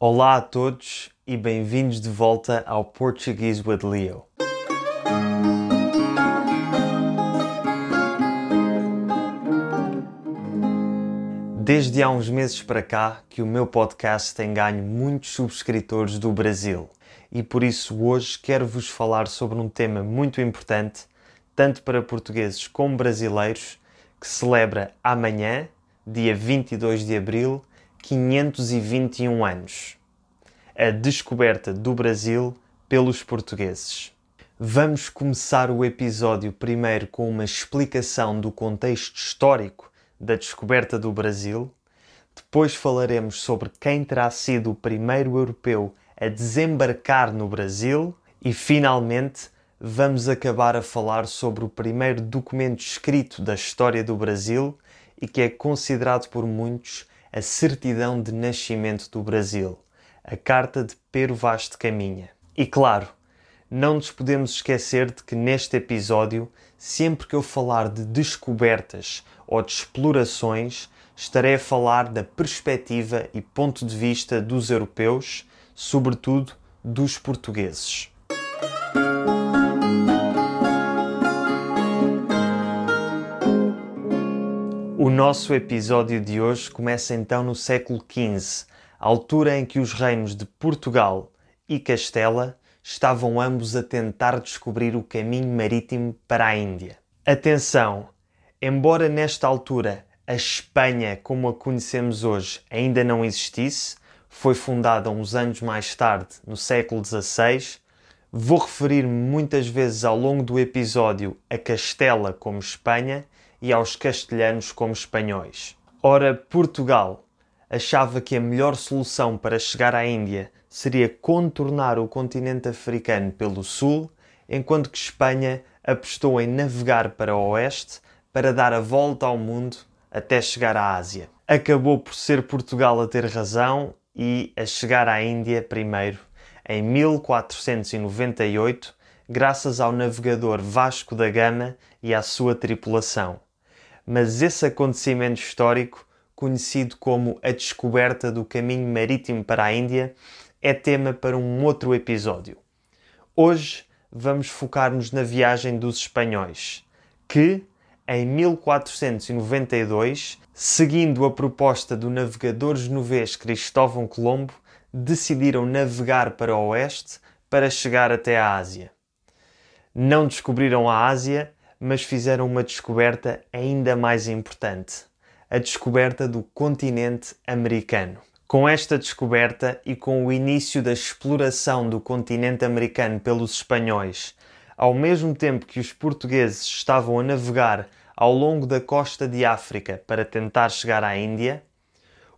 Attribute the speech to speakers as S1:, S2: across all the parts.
S1: Olá a todos e bem-vindos de volta ao Portuguese with Leo. Desde há uns meses para cá que o meu podcast tem ganho muitos subscritores do Brasil e por isso hoje quero vos falar sobre um tema muito importante, tanto para portugueses como brasileiros, que celebra amanhã, dia 22 de abril, 521 anos. A descoberta do Brasil pelos portugueses. Vamos começar o episódio primeiro com uma explicação do contexto histórico da descoberta do Brasil. Depois falaremos sobre quem terá sido o primeiro europeu a desembarcar no Brasil e finalmente vamos acabar a falar sobre o primeiro documento escrito da história do Brasil e que é considerado por muitos a certidão de nascimento do Brasil, a Carta de Pero Vaz de Caminha. E claro, não nos podemos esquecer de que neste episódio, sempre que eu falar de descobertas ou de explorações, estarei a falar da perspectiva e ponto de vista dos europeus, sobretudo dos portugueses. O nosso episódio de hoje começa então no século XV, altura em que os reinos de Portugal e Castela estavam ambos a tentar descobrir o caminho marítimo para a Índia. Atenção! Embora nesta altura a Espanha, como a conhecemos hoje, ainda não existisse, foi fundada uns anos mais tarde, no século XVI. Vou referir-me muitas vezes ao longo do episódio a Castela como Espanha e aos castelhanos como espanhóis. Ora, Portugal achava que a melhor solução para chegar à Índia seria contornar o continente africano pelo sul, enquanto que Espanha apostou em navegar para o oeste para dar a volta ao mundo até chegar à Ásia. Acabou por ser Portugal a ter razão e a chegar à Índia primeiro, em 1498, graças ao navegador Vasco da Gama e à sua tripulação mas esse acontecimento histórico, conhecido como a descoberta do caminho marítimo para a Índia, é tema para um outro episódio. Hoje vamos focar-nos na viagem dos espanhóis, que, em 1492, seguindo a proposta do navegador genovês Cristóvão Colombo, decidiram navegar para o oeste para chegar até a Ásia. Não descobriram a Ásia, mas fizeram uma descoberta ainda mais importante: a descoberta do continente americano. Com esta descoberta e com o início da exploração do continente americano pelos espanhóis, ao mesmo tempo que os portugueses estavam a navegar ao longo da costa de África para tentar chegar à Índia,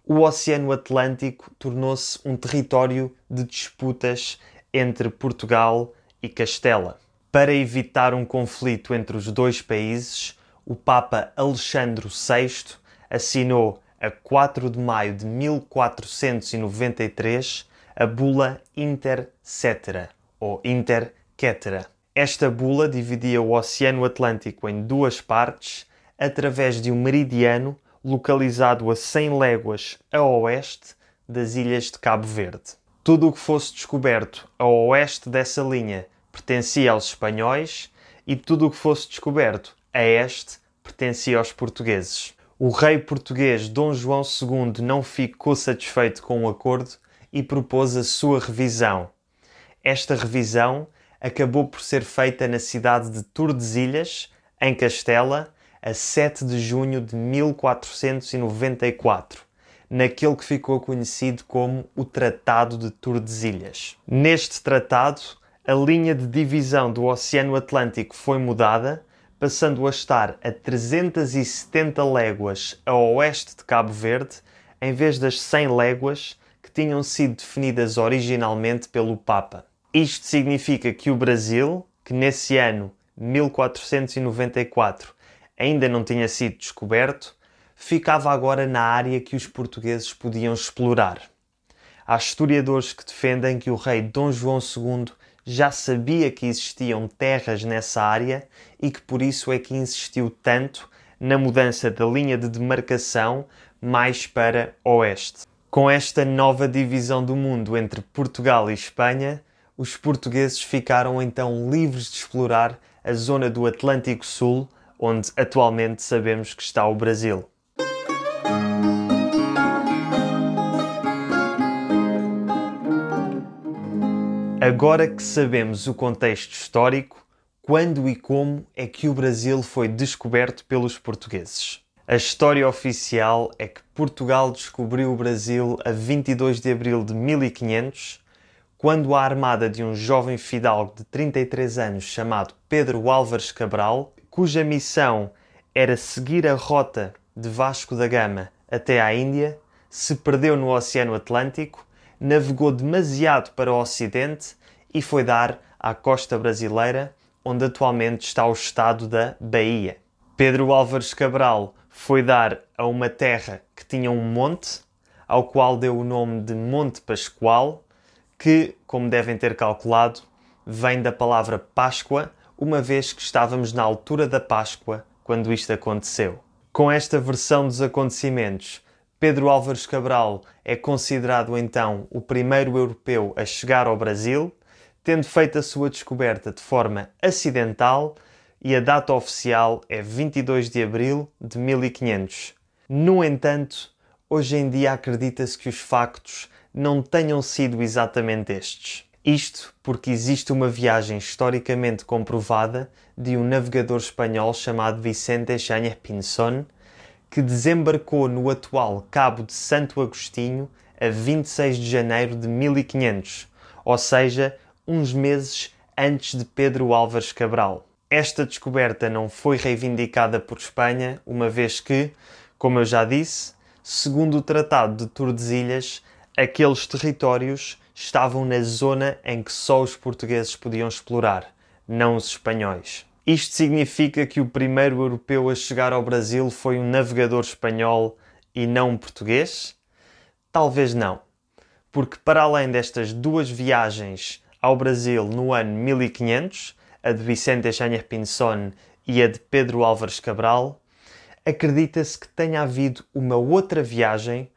S1: o Oceano Atlântico tornou-se um território de disputas entre Portugal e Castela. Para evitar um conflito entre os dois países, o Papa Alexandre VI assinou a 4 de maio de 1493 a bula Inter Cetera ou Inter Cetera. Esta bula dividia o Oceano Atlântico em duas partes através de um meridiano localizado a 100 léguas a oeste das ilhas de Cabo Verde. Tudo o que fosse descoberto a oeste dessa linha pertencia aos espanhóis e tudo o que fosse descoberto a este pertencia aos portugueses. O rei português Dom João II não ficou satisfeito com o acordo e propôs a sua revisão. Esta revisão acabou por ser feita na cidade de Tordesilhas, em Castela, a 7 de junho de 1494, naquele que ficou conhecido como o Tratado de Tordesilhas. Neste tratado, a linha de divisão do Oceano Atlântico foi mudada, passando a estar a 370 léguas a oeste de Cabo Verde, em vez das 100 léguas que tinham sido definidas originalmente pelo Papa. Isto significa que o Brasil, que nesse ano 1494 ainda não tinha sido descoberto, ficava agora na área que os portugueses podiam explorar. Há historiadores que defendem que o rei Dom João II já sabia que existiam terras nessa área e que por isso é que insistiu tanto na mudança da linha de demarcação mais para oeste. Com esta nova divisão do mundo entre Portugal e Espanha, os portugueses ficaram então livres de explorar a zona do Atlântico Sul, onde atualmente sabemos que está o Brasil. Agora que sabemos o contexto histórico, quando e como é que o Brasil foi descoberto pelos portugueses? A história oficial é que Portugal descobriu o Brasil a 22 de abril de 1500, quando a armada de um jovem fidalgo de 33 anos chamado Pedro Álvares Cabral, cuja missão era seguir a rota de Vasco da Gama até à Índia, se perdeu no Oceano Atlântico, navegou demasiado para o Ocidente e foi dar à costa brasileira, onde atualmente está o estado da Bahia. Pedro Álvares Cabral foi dar a uma terra que tinha um monte, ao qual deu o nome de Monte Pascoal, que, como devem ter calculado, vem da palavra Páscoa, uma vez que estávamos na altura da Páscoa quando isto aconteceu. Com esta versão dos acontecimentos, Pedro Álvares Cabral é considerado então o primeiro europeu a chegar ao Brasil, tendo feito a sua descoberta de forma acidental e a data oficial é 22 de abril de 1500. No entanto, hoje em dia acredita-se que os factos não tenham sido exatamente estes. Isto porque existe uma viagem historicamente comprovada de um navegador espanhol chamado Vicente Cháñez Pinzón que desembarcou no atual Cabo de Santo Agostinho a 26 de janeiro de 1500, ou seja, uns meses antes de Pedro Álvares Cabral. Esta descoberta não foi reivindicada por Espanha, uma vez que, como eu já disse, segundo o Tratado de Tordesilhas, aqueles territórios estavam na zona em que só os portugueses podiam explorar, não os espanhóis. Isto significa que o primeiro europeu a chegar ao Brasil foi um navegador espanhol e não um português? Talvez não, porque para além destas duas viagens ao Brasil no ano 1500, a de Vicente Cháñez Pinzón e a de Pedro Álvares Cabral, acredita-se que tenha havido uma outra viagem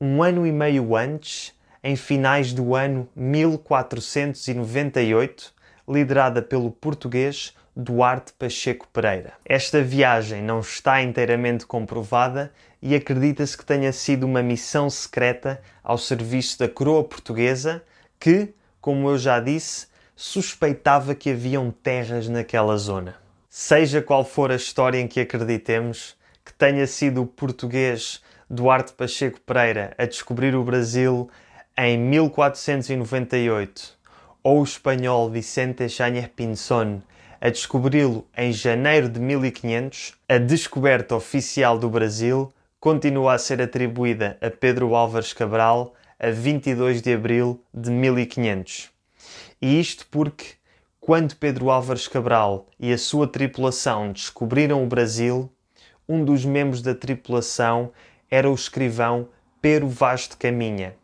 S1: um ano e meio antes, em finais do ano 1498, liderada pelo português Duarte Pacheco Pereira. Esta viagem não está inteiramente comprovada e acredita-se que tenha sido uma missão secreta ao serviço da coroa portuguesa que, como eu já disse, suspeitava que haviam terras naquela zona. Seja qual for a história em que acreditemos, que tenha sido o português Duarte Pacheco Pereira a descobrir o Brasil em 1498 ou o espanhol Vicente Cháñez Pinzón a descobri-lo em janeiro de 1500, a descoberta oficial do Brasil continua a ser atribuída a Pedro Álvares Cabral a 22 de abril de 1500. E isto porque, quando Pedro Álvares Cabral e a sua tripulação descobriram o Brasil, um dos membros da tripulação era o escrivão Pero Vaz de Caminha,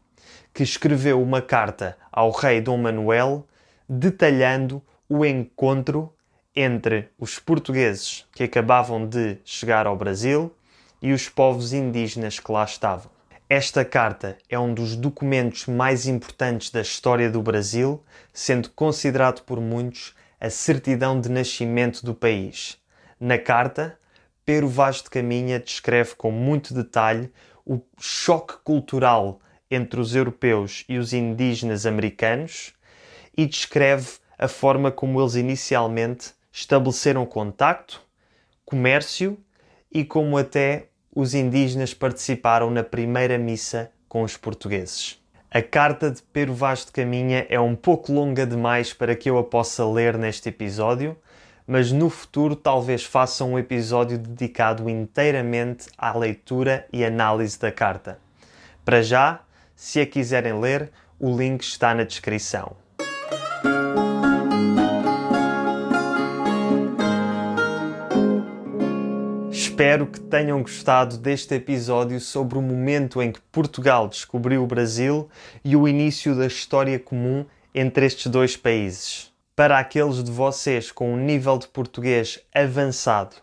S1: que escreveu uma carta ao rei Dom Manuel detalhando o encontro entre os portugueses que acabavam de chegar ao Brasil e os povos indígenas que lá estavam. Esta carta é um dos documentos mais importantes da história do Brasil, sendo considerado por muitos a certidão de nascimento do país. Na carta, Pero Vaz de Caminha descreve com muito detalhe o choque cultural entre os europeus e os indígenas americanos e descreve a forma como eles inicialmente estabeleceram contacto, comércio e como até os indígenas participaram na primeira missa com os portugueses. A carta de Pero Vaz de Caminha é um pouco longa demais para que eu a possa ler neste episódio, mas no futuro talvez faça um episódio dedicado inteiramente à leitura e análise da carta. Para já, se a quiserem ler, o link está na descrição. Espero que tenham gostado deste episódio sobre o momento em que Portugal descobriu o Brasil e o início da história comum entre estes dois países. Para aqueles de vocês com um nível de português avançado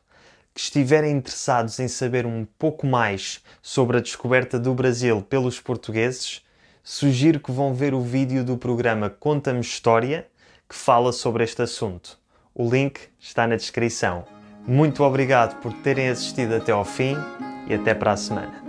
S1: que estiverem interessados em saber um pouco mais sobre a descoberta do Brasil pelos portugueses, sugiro que vão ver o vídeo do programa Conta-me História que fala sobre este assunto. O link está na descrição. Muito obrigado por terem assistido até ao fim e até para a semana.